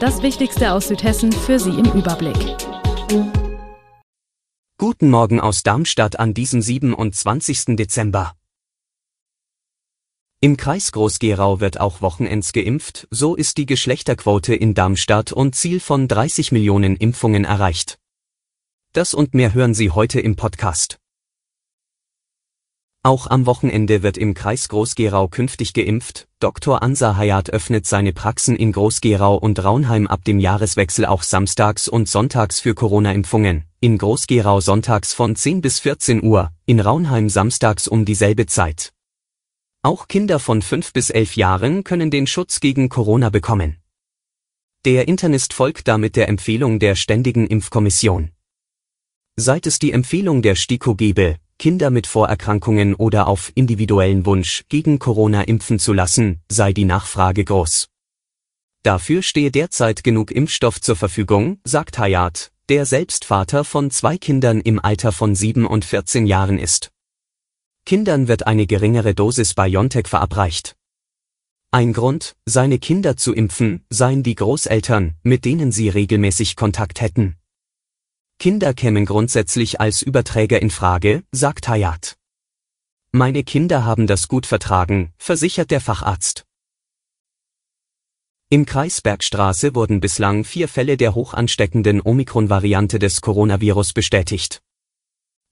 Das Wichtigste aus Südhessen für Sie im Überblick. Guten Morgen aus Darmstadt an diesem 27. Dezember. Im Kreis Groß-Gerau wird auch Wochenends geimpft, so ist die Geschlechterquote in Darmstadt und Ziel von 30 Millionen Impfungen erreicht. Das und mehr hören Sie heute im Podcast. Auch am Wochenende wird im Kreis Groß-Gerau künftig geimpft. Dr. Ansa Hayat öffnet seine Praxen in Groß-Gerau und Raunheim ab dem Jahreswechsel auch samstags und sonntags für Corona-Impfungen. In Groß-Gerau sonntags von 10 bis 14 Uhr, in Raunheim samstags um dieselbe Zeit. Auch Kinder von 5 bis 11 Jahren können den Schutz gegen Corona bekommen. Der Internist folgt damit der Empfehlung der Ständigen Impfkommission. Seit es die Empfehlung der STIKO gebe, Kinder mit Vorerkrankungen oder auf individuellen Wunsch gegen Corona impfen zu lassen, sei die Nachfrage groß. Dafür stehe derzeit genug Impfstoff zur Verfügung, sagt Hayat, der selbst Vater von zwei Kindern im Alter von 7 und 14 Jahren ist. Kindern wird eine geringere Dosis BioNTech verabreicht. Ein Grund, seine Kinder zu impfen, seien die Großeltern, mit denen sie regelmäßig Kontakt hätten. Kinder kämen grundsätzlich als Überträger in Frage, sagt Hayat. Meine Kinder haben das gut vertragen, versichert der Facharzt. Im Kreis Bergstraße wurden bislang vier Fälle der hochansteckenden Omikron-Variante des Coronavirus bestätigt.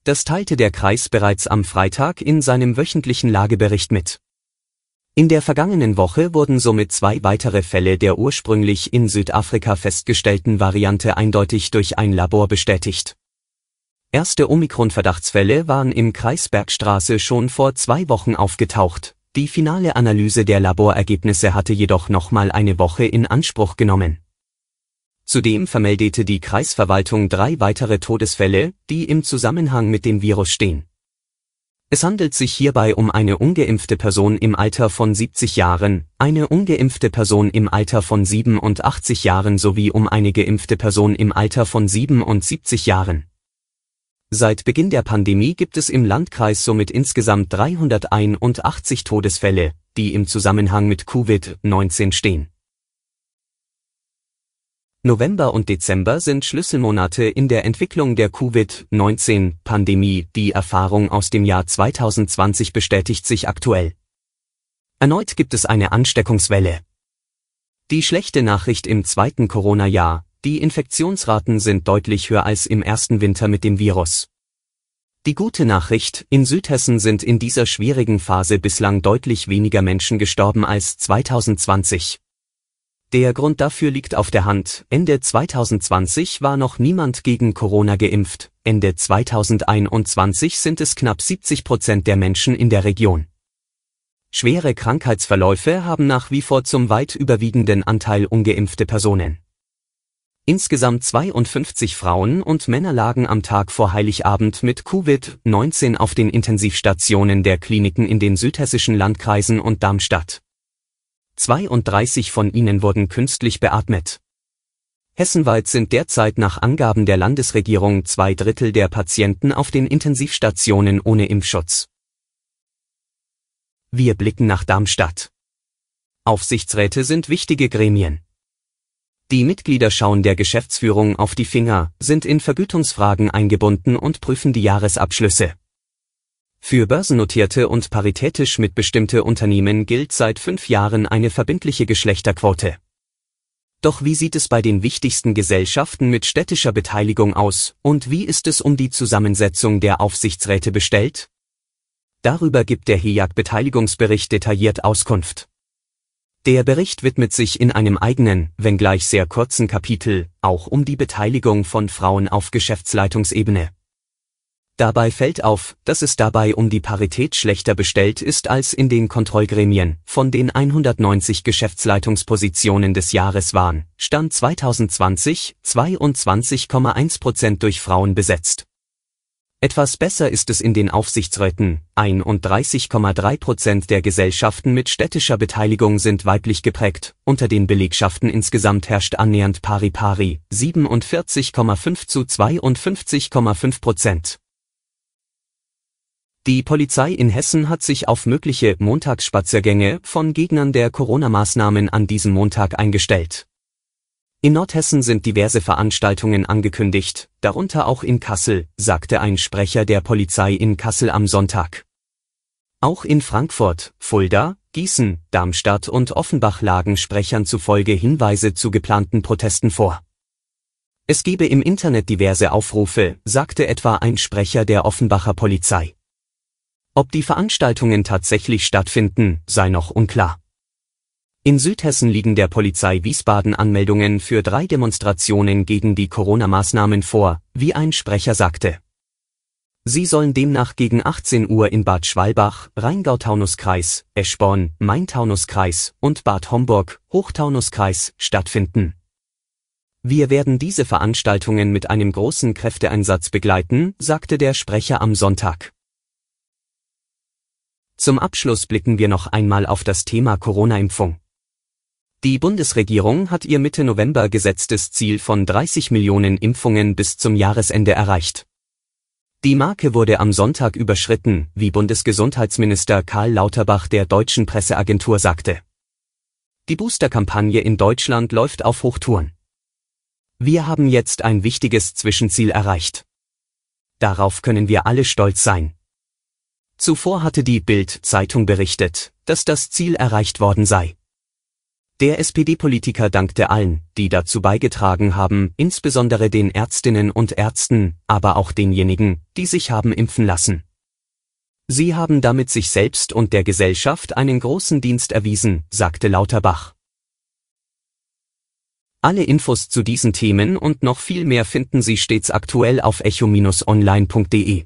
Das teilte der Kreis bereits am Freitag in seinem wöchentlichen Lagebericht mit. In der vergangenen Woche wurden somit zwei weitere Fälle der ursprünglich in Südafrika festgestellten Variante eindeutig durch ein Labor bestätigt. Erste Omikron-Verdachtsfälle waren im Kreis Bergstraße schon vor zwei Wochen aufgetaucht, die finale Analyse der Laborergebnisse hatte jedoch nochmal eine Woche in Anspruch genommen. Zudem vermeldete die Kreisverwaltung drei weitere Todesfälle, die im Zusammenhang mit dem Virus stehen. Es handelt sich hierbei um eine ungeimpfte Person im Alter von 70 Jahren, eine ungeimpfte Person im Alter von 87 Jahren sowie um eine geimpfte Person im Alter von 77 Jahren. Seit Beginn der Pandemie gibt es im Landkreis somit insgesamt 381 Todesfälle, die im Zusammenhang mit Covid-19 stehen November und Dezember sind Schlüsselmonate in der Entwicklung der Covid-19-Pandemie. Die Erfahrung aus dem Jahr 2020 bestätigt sich aktuell. Erneut gibt es eine Ansteckungswelle. Die schlechte Nachricht im zweiten Corona-Jahr, die Infektionsraten sind deutlich höher als im ersten Winter mit dem Virus. Die gute Nachricht, in Südhessen sind in dieser schwierigen Phase bislang deutlich weniger Menschen gestorben als 2020. Der Grund dafür liegt auf der Hand. Ende 2020 war noch niemand gegen Corona geimpft. Ende 2021 sind es knapp 70 Prozent der Menschen in der Region. Schwere Krankheitsverläufe haben nach wie vor zum weit überwiegenden Anteil ungeimpfte Personen. Insgesamt 52 Frauen und Männer lagen am Tag vor Heiligabend mit Covid-19 auf den Intensivstationen der Kliniken in den südhessischen Landkreisen und Darmstadt. 32 von ihnen wurden künstlich beatmet. Hessenweit sind derzeit nach Angaben der Landesregierung zwei Drittel der Patienten auf den Intensivstationen ohne Impfschutz. Wir blicken nach Darmstadt. Aufsichtsräte sind wichtige Gremien. Die Mitglieder schauen der Geschäftsführung auf die Finger, sind in Vergütungsfragen eingebunden und prüfen die Jahresabschlüsse. Für börsennotierte und paritätisch mitbestimmte Unternehmen gilt seit fünf Jahren eine verbindliche Geschlechterquote. Doch wie sieht es bei den wichtigsten Gesellschaften mit städtischer Beteiligung aus, und wie ist es um die Zusammensetzung der Aufsichtsräte bestellt? Darüber gibt der HEAG Beteiligungsbericht detailliert Auskunft. Der Bericht widmet sich in einem eigenen, wenngleich sehr kurzen Kapitel, auch um die Beteiligung von Frauen auf Geschäftsleitungsebene. Dabei fällt auf, dass es dabei um die Parität schlechter bestellt ist als in den Kontrollgremien, von den 190 Geschäftsleitungspositionen des Jahres waren, Stand 2020, 22,1 Prozent durch Frauen besetzt. Etwas besser ist es in den Aufsichtsräten, 31,3 Prozent der Gesellschaften mit städtischer Beteiligung sind weiblich geprägt, unter den Belegschaften insgesamt herrscht annähernd pari pari, 47,5 zu 52,5 Prozent. Die Polizei in Hessen hat sich auf mögliche Montagsspaziergänge von Gegnern der Corona-Maßnahmen an diesem Montag eingestellt. In Nordhessen sind diverse Veranstaltungen angekündigt, darunter auch in Kassel, sagte ein Sprecher der Polizei in Kassel am Sonntag. Auch in Frankfurt, Fulda, Gießen, Darmstadt und Offenbach lagen Sprechern zufolge Hinweise zu geplanten Protesten vor. Es gebe im Internet diverse Aufrufe, sagte etwa ein Sprecher der Offenbacher Polizei. Ob die Veranstaltungen tatsächlich stattfinden, sei noch unklar. In Südhessen liegen der Polizei Wiesbaden Anmeldungen für drei Demonstrationen gegen die Corona-Maßnahmen vor, wie ein Sprecher sagte. Sie sollen demnach gegen 18 Uhr in Bad Schwalbach, Rheingau-Taunus-Kreis, Eschborn, Main-Taunus-Kreis und Bad Homburg, Hochtaunus-Kreis, stattfinden. Wir werden diese Veranstaltungen mit einem großen Kräfteeinsatz begleiten, sagte der Sprecher am Sonntag. Zum Abschluss blicken wir noch einmal auf das Thema Corona-Impfung. Die Bundesregierung hat ihr Mitte November gesetztes Ziel von 30 Millionen Impfungen bis zum Jahresende erreicht. Die Marke wurde am Sonntag überschritten, wie Bundesgesundheitsminister Karl Lauterbach der deutschen Presseagentur sagte. Die Booster-Kampagne in Deutschland läuft auf Hochtouren. Wir haben jetzt ein wichtiges Zwischenziel erreicht. Darauf können wir alle stolz sein. Zuvor hatte die Bild-Zeitung berichtet, dass das Ziel erreicht worden sei. Der SPD-Politiker dankte allen, die dazu beigetragen haben, insbesondere den Ärztinnen und Ärzten, aber auch denjenigen, die sich haben impfen lassen. Sie haben damit sich selbst und der Gesellschaft einen großen Dienst erwiesen, sagte Lauterbach. Alle Infos zu diesen Themen und noch viel mehr finden Sie stets aktuell auf echo-online.de.